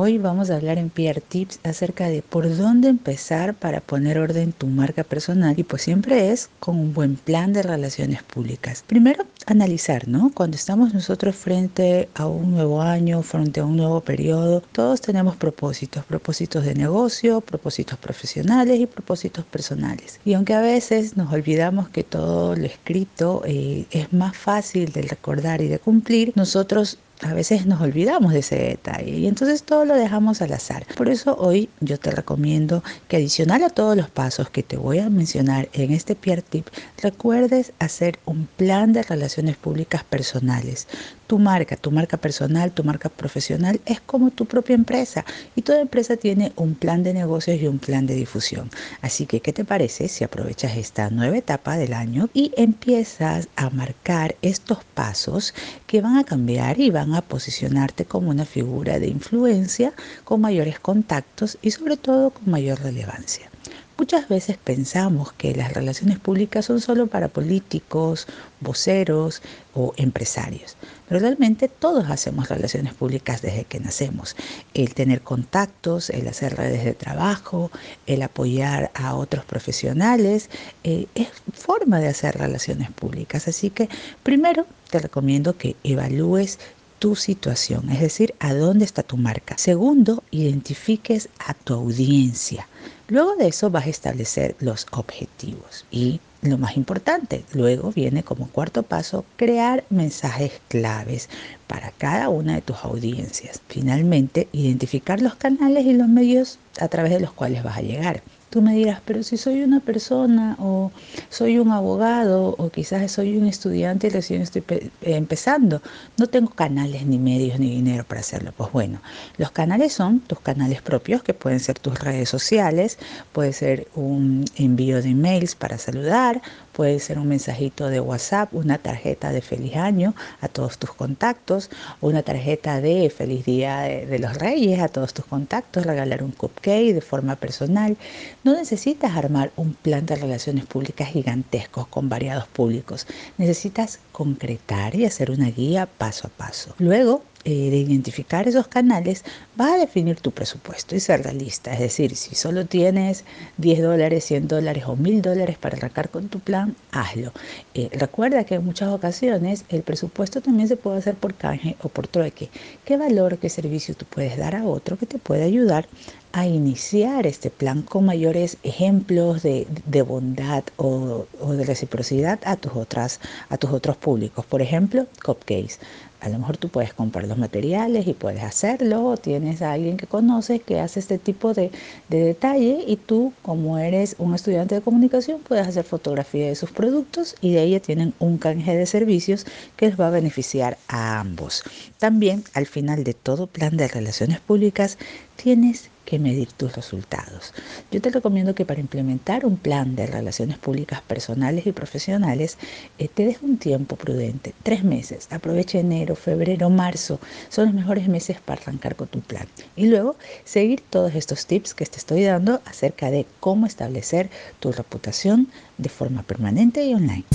Hoy vamos a hablar en PR Tips acerca de por dónde empezar para poner orden en tu marca personal y pues siempre es con un buen plan de relaciones públicas. Primero, analizar, ¿no? Cuando estamos nosotros frente a un nuevo año, frente a un nuevo periodo, todos tenemos propósitos, propósitos de negocio, propósitos profesionales y propósitos personales. Y aunque a veces nos olvidamos que todo lo escrito eh, es más fácil de recordar y de cumplir, nosotros a veces nos olvidamos de ese detalle y entonces todo lo dejamos al azar. Por eso hoy yo te recomiendo que adicional a todos los pasos que te voy a mencionar en este peer tip, recuerdes hacer un plan de relaciones públicas personales. Tu marca, tu marca personal, tu marca profesional es como tu propia empresa y toda empresa tiene un plan de negocios y un plan de difusión. Así que, ¿qué te parece si aprovechas esta nueva etapa del año y empiezas a marcar estos pasos que van a cambiar y van a posicionarte como una figura de influencia con mayores contactos y sobre todo con mayor relevancia? Muchas veces pensamos que las relaciones públicas son solo para políticos, voceros o empresarios. Pero realmente todos hacemos relaciones públicas desde que nacemos. El tener contactos, el hacer redes de trabajo, el apoyar a otros profesionales, eh, es forma de hacer relaciones públicas. Así que primero te recomiendo que evalúes tu situación, es decir, a dónde está tu marca. Segundo, identifiques a tu audiencia. Luego de eso vas a establecer los objetivos y lo más importante, luego viene como cuarto paso crear mensajes claves para cada una de tus audiencias. Finalmente, identificar los canales y los medios a través de los cuales vas a llegar. Tú me dirás, pero si soy una persona o soy un abogado o quizás soy un estudiante y recién estoy empezando, no tengo canales ni medios ni dinero para hacerlo. Pues bueno, los canales son tus canales propios que pueden ser tus redes sociales, puede ser un envío de emails para saludar, puede ser un mensajito de WhatsApp, una tarjeta de feliz año a todos tus contactos, una tarjeta de feliz día de, de los reyes a todos tus contactos, regalar un cupcake de forma personal. No necesitas armar un plan de relaciones públicas gigantescos con variados públicos. Necesitas concretar y hacer una guía paso a paso. Luego, eh, de identificar esos canales, vas a definir tu presupuesto y ser realista. Es decir, si solo tienes 10 dólares, 100 dólares o 1000 dólares para arrancar con tu plan, hazlo. Eh, recuerda que en muchas ocasiones el presupuesto también se puede hacer por canje o por trueque. ¿Qué valor, qué servicio tú puedes dar a otro que te puede ayudar a iniciar este plan con mayores ejemplos de, bondad o, o, de reciprocidad a tus, otras, a tus otros públicos. Por ejemplo, cupcakes. A lo mejor tú puedes comprar los materiales y puedes hacerlo, o tienes a alguien que conoces que hace este tipo de, de, detalle y tú, como eres un estudiante de comunicación, puedes hacer fotografía de sus productos y de ahí tienen un canje de servicios que les va a beneficiar a ambos. También, al final de todo plan de relaciones públicas, tienes que medir tus resultados. Yo te recomiendo que para implementar un plan de relaciones públicas personales y profesionales, eh, te deje un tiempo prudente, tres meses. Aprovecha enero, febrero, marzo. Son los mejores meses para arrancar con tu plan. Y luego seguir todos estos tips que te estoy dando acerca de cómo establecer tu reputación de forma permanente y online.